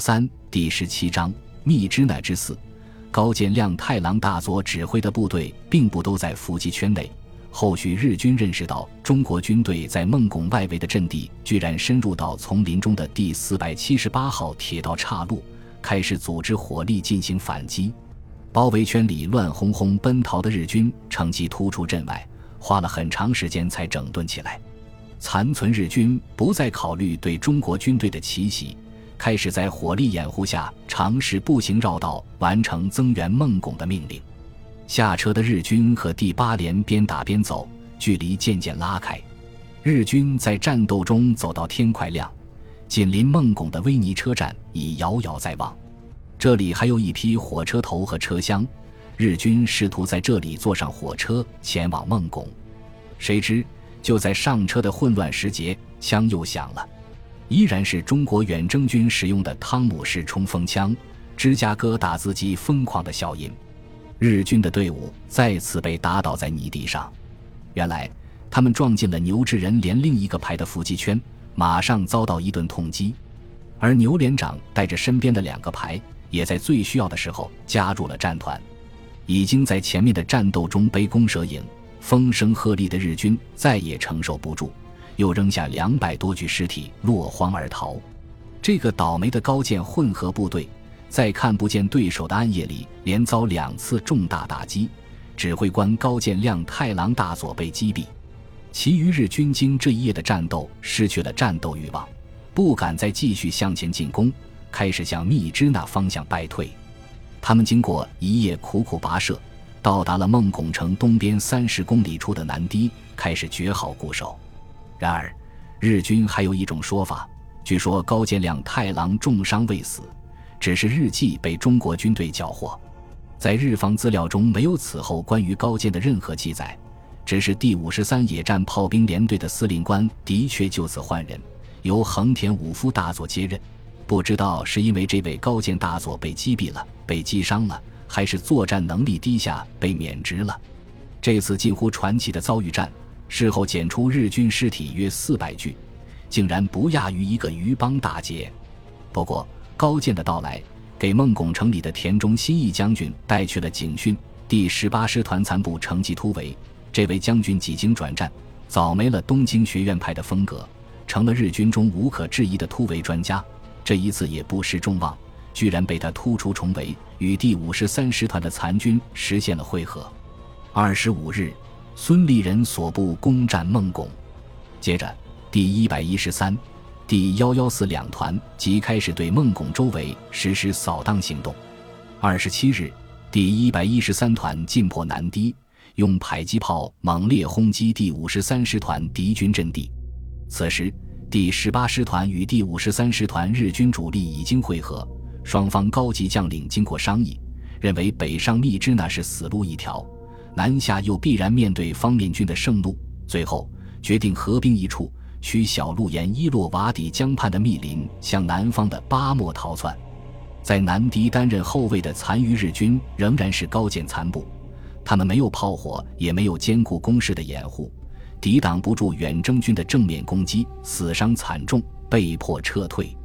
三第十七章密支乃之四，高见亮太郎大佐指挥的部队并不都在伏击圈内。后续日军认识到中国军队在孟拱外围的阵地居然深入到丛林中的第四百七十八号铁道岔路，开始组织火力进行反击。包围圈里乱哄哄奔逃的日军乘机突出阵外，花了很长时间才整顿起来。残存日军不再考虑对中国军队的奇袭，开始在火力掩护下尝试步行绕道完成增援孟拱的命令。下车的日军和第八连边打边走，距离渐渐拉开。日军在战斗中走到天快亮，紧邻孟拱的威尼车站已遥遥在望。这里还有一批火车头和车厢，日军试图在这里坐上火车前往孟拱。谁知就在上车的混乱时节，枪又响了，依然是中国远征军使用的汤姆式冲锋枪、芝加哥打字机疯狂的效应。日军的队伍再次被打倒在泥地上，原来他们撞进了牛志仁连另一个排的伏击圈，马上遭到一顿痛击。而牛连长带着身边的两个排，也在最需要的时候加入了战团。已经在前面的战斗中杯弓蛇影、风声鹤唳的日军再也承受不住，又扔下两百多具尸体落荒而逃。这个倒霉的高剑混合部队。在看不见对手的暗夜里，连遭两次重大打击，指挥官高见亮太郎大佐被击毙，其余日军经这一夜的战斗，失去了战斗欲望，不敢再继续向前进攻，开始向密支那方向败退。他们经过一夜苦苦跋涉，到达了孟拱城东边三十公里处的南堤，开始绝好固守。然而，日军还有一种说法，据说高见亮太郎重伤未死。只是日记被中国军队缴获，在日方资料中没有此后关于高见的任何记载。只是第五十三野战炮兵连队的司令官的确就此换人，由横田武夫大佐接任。不知道是因为这位高见大佐被击毙了、被击伤了，还是作战能力低下被免职了。这次近乎传奇的遭遇战，事后检出日军尸体约四百具，竟然不亚于一个渔帮大劫。不过。高渐的到来，给孟拱城里的田中新义将军带去了警讯。第十八师团残部乘机突围，这位将军几经转战，早没了东京学院派的风格，成了日军中无可置疑的突围专家。这一次也不失众望，居然被他突出重围，与第五十三师团的残军实现了会合。二十五日，孙立人所部攻占孟拱，接着第一百一十三。第幺幺四两团即开始对孟拱周围实施扫荡行动。二十七日，第一百一十三团进破南堤，用迫击炮猛烈轰击第五十三师团敌军阵地。此时，第十八师团与第五十三师团日军主力已经会合，双方高级将领经过商议，认为北上密支那是死路一条，南下又必然面对方面军的盛怒，最后决定合兵一处。取小路沿伊洛瓦底江畔的密林向南方的巴莫逃窜，在南堤担任后卫的残余日军仍然是高见残部，他们没有炮火，也没有坚固工事的掩护，抵挡不住远征军的正面攻击，死伤惨重，被迫撤退。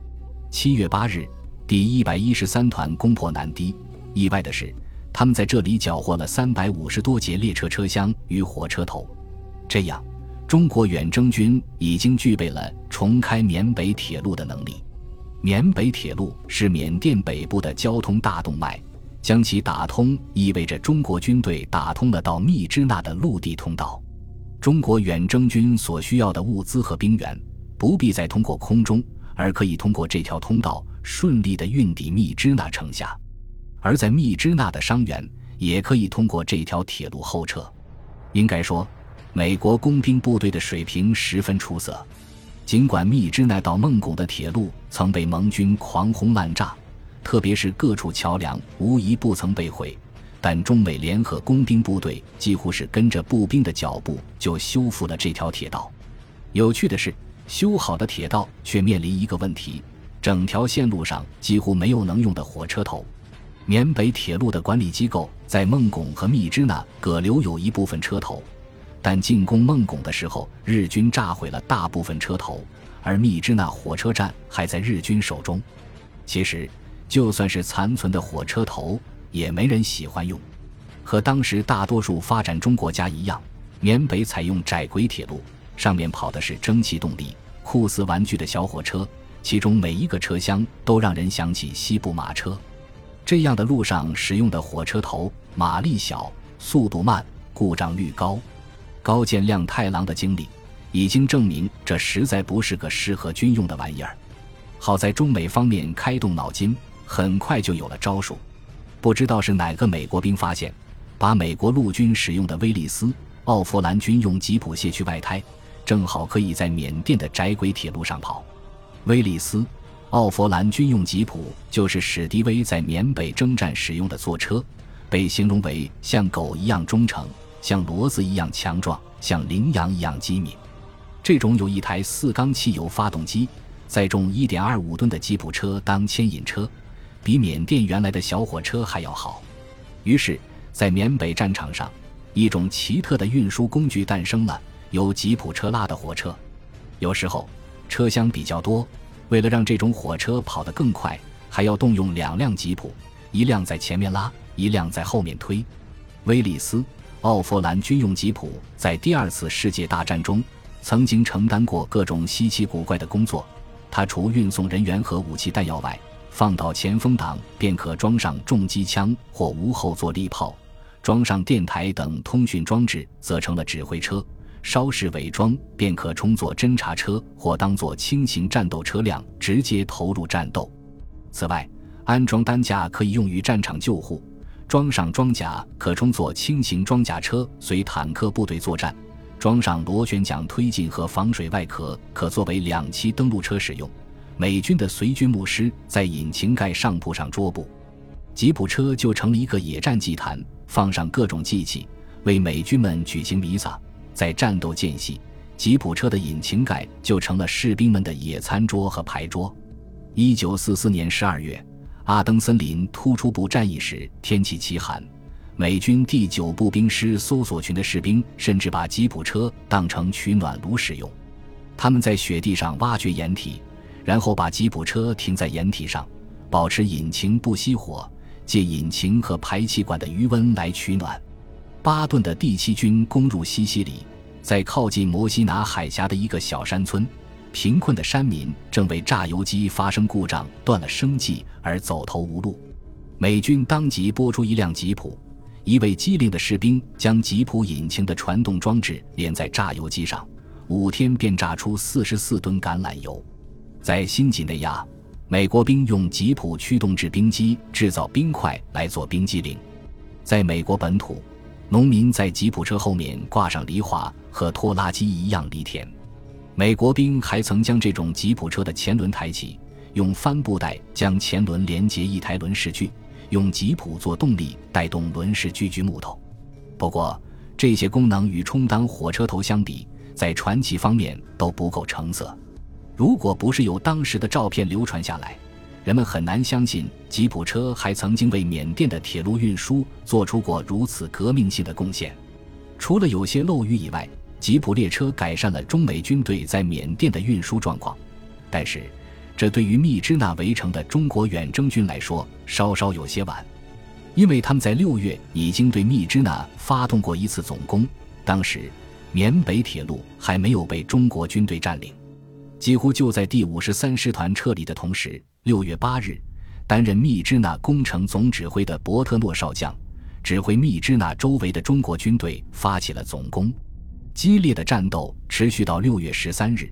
七月八日，第一百一十三团攻破南堤，意外的是，他们在这里缴获了三百五十多节列车车厢与火车头，这样。中国远征军已经具备了重开缅北铁路的能力。缅北铁路是缅甸北部的交通大动脉，将其打通意味着中国军队打通了到密支那的陆地通道。中国远征军所需要的物资和兵员不必再通过空中，而可以通过这条通道顺利地运抵密支那城下。而在密支那的伤员也可以通过这条铁路后撤。应该说。美国工兵部队的水平十分出色，尽管密支那到孟拱的铁路曾被盟军狂轰滥炸，特别是各处桥梁无一不曾被毁，但中美联合工兵部队几乎是跟着步兵的脚步就修复了这条铁道。有趣的是，修好的铁道却面临一个问题：整条线路上几乎没有能用的火车头。缅北铁路的管理机构在孟拱和密支那各留有一部分车头。但进攻孟拱的时候，日军炸毁了大部分车头，而密支那火车站还在日军手中。其实，就算是残存的火车头，也没人喜欢用。和当时大多数发展中国家一样，缅北采用窄轨铁路，上面跑的是蒸汽动力、酷似玩具的小火车，其中每一个车厢都让人想起西部马车。这样的路上使用的火车头，马力小，速度慢，故障率高。高见亮太郎的经历已经证明，这实在不是个适合军用的玩意儿。好在中美方面开动脑筋，很快就有了招数。不知道是哪个美国兵发现。把美国陆军使用的威利斯·奥弗兰军用吉普卸去外胎，正好可以在缅甸的窄轨铁路上跑。威利斯·奥弗兰军用吉普就是史迪威在缅北征战使用的坐车，被形容为像狗一样忠诚，像骡子一样强壮，像羚羊一样机敏。这种有一台四缸汽油发动机、载重1.25吨的吉普车当牵引车，比缅甸原来的小火车还要好。于是。在缅北战场上，一种奇特的运输工具诞生了——由吉普车拉的火车。有时候车厢比较多，为了让这种火车跑得更快，还要动用两辆吉普，一辆在前面拉，一辆在后面推。威利斯·奥弗兰军用吉普在第二次世界大战中曾经承担过各种稀奇古怪的工作。它除运送人员和武器弹药外，放倒前风挡便可装上重机枪或无后坐力炮。装上电台等通讯装置，则成了指挥车；稍事伪装，便可充作侦察车或当作轻型战斗车辆，直接投入战斗。此外，安装担架可以用于战场救护；装上装甲可充作轻型装甲车，随坦克部队作战；装上螺旋桨推进和防水外壳，可作为两栖登陆车使用。美军的随军牧师在引擎盖上铺上桌布，吉普车就成了一个野战祭坛。放上各种祭器，为美军们举行弥撒。在战斗间隙，吉普车的引擎盖就成了士兵们的野餐桌和牌桌。一九四四年十二月，阿登森林突出部战役时，天气奇寒，美军第九步兵师搜索群的士兵甚至把吉普车当成取暖炉使用。他们在雪地上挖掘掩体，然后把吉普车停在掩体上，保持引擎不熄火。借引擎和排气管的余温来取暖。巴顿的第七军攻入西西里，在靠近摩西拿海峡的一个小山村，贫困的山民正为榨油机发生故障断了生计而走投无路。美军当即拨出一辆吉普，一位机灵的士兵将吉普引擎的传动装置连在榨油机上，五天便榨出四十四吨橄榄油。在新几内亚。美国兵用吉普驱动制冰机制造冰块来做冰激凌，在美国本土，农民在吉普车后面挂上犁铧和拖拉机一样犁田。美国兵还曾将这种吉普车的前轮抬起，用帆布袋将前轮连接一台轮式锯，用吉普做动力带动轮式锯锯木头。不过，这些功能与充当火车头相比，在传奇方面都不够成色。如果不是有当时的照片流传下来，人们很难相信吉普车还曾经为缅甸的铁路运输做出过如此革命性的贡献。除了有些漏雨以外，吉普列车改善了中美军队在缅甸的运输状况。但是，这对于密支那围城的中国远征军来说稍稍有些晚，因为他们在六月已经对密支那发动过一次总攻，当时缅北铁路还没有被中国军队占领。几乎就在第五十三师团撤离的同时，六月八日，担任密支那工程总指挥的伯特诺少将，指挥密支那周围的中国军队发起了总攻。激烈的战斗持续到六月十三日，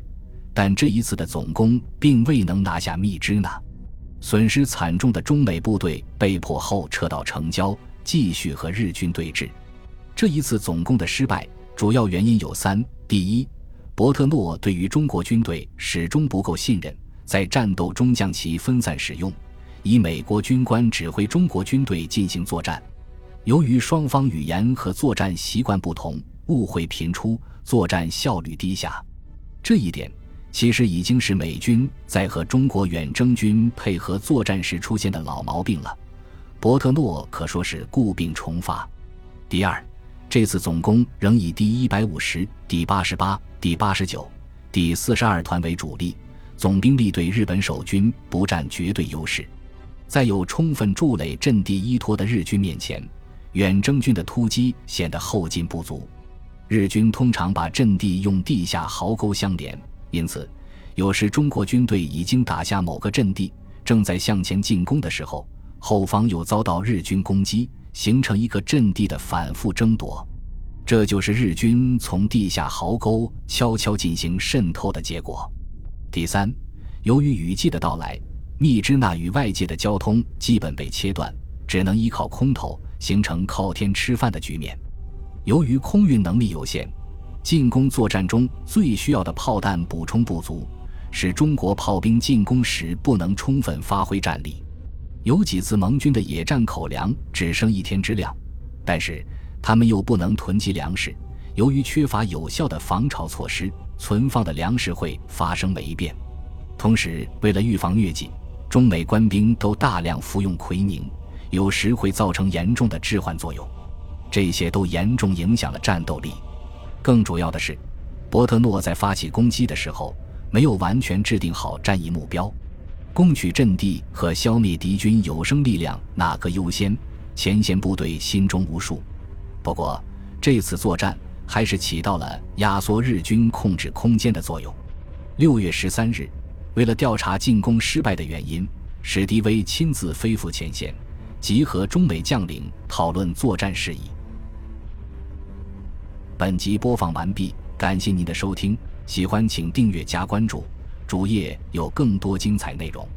但这一次的总攻并未能拿下密支那，损失惨重的中美部队被迫后撤到城郊，继续和日军对峙。这一次总攻的失败，主要原因有三：第一，伯特诺对于中国军队始终不够信任，在战斗中将其分散使用，以美国军官指挥中国军队进行作战。由于双方语言和作战习惯不同，误会频出，作战效率低下。这一点其实已经是美军在和中国远征军配合作战时出现的老毛病了。伯特诺可说是故病重发。第二。这次总攻仍以第一百五十、第八十八、第八十九、第四十二团为主力，总兵力对日本守军不占绝对优势。在有充分筑垒阵地依托的日军面前，远征军的突击显得后劲不足。日军通常把阵地用地下壕沟相连，因此，有时中国军队已经打下某个阵地，正在向前进攻的时候，后方又遭到日军攻击，形成一个阵地的反复争夺。这就是日军从地下壕沟悄悄进行渗透的结果。第三，由于雨季的到来，密支那与外界的交通基本被切断，只能依靠空投，形成靠天吃饭的局面。由于空运能力有限，进攻作战中最需要的炮弹补充不足，使中国炮兵进攻时不能充分发挥战力。有几次盟军的野战口粮只剩一天之量，但是他们又不能囤积粮食，由于缺乏有效的防潮措施，存放的粮食会发生霉变。同时，为了预防疟疾，中美官兵都大量服用奎宁，有时会造成严重的致幻作用。这些都严重影响了战斗力。更主要的是，伯特诺在发起攻击的时候没有完全制定好战役目标，攻取阵地和消灭敌军有生力量哪个优先，前线部队心中无数。不过，这次作战还是起到了压缩日军控制空间的作用。六月十三日，为了调查进攻失败的原因，史迪威亲自飞赴前线，集合中美将领讨论作战事宜。本集播放完毕，感谢您的收听，喜欢请订阅加关注，主页有更多精彩内容。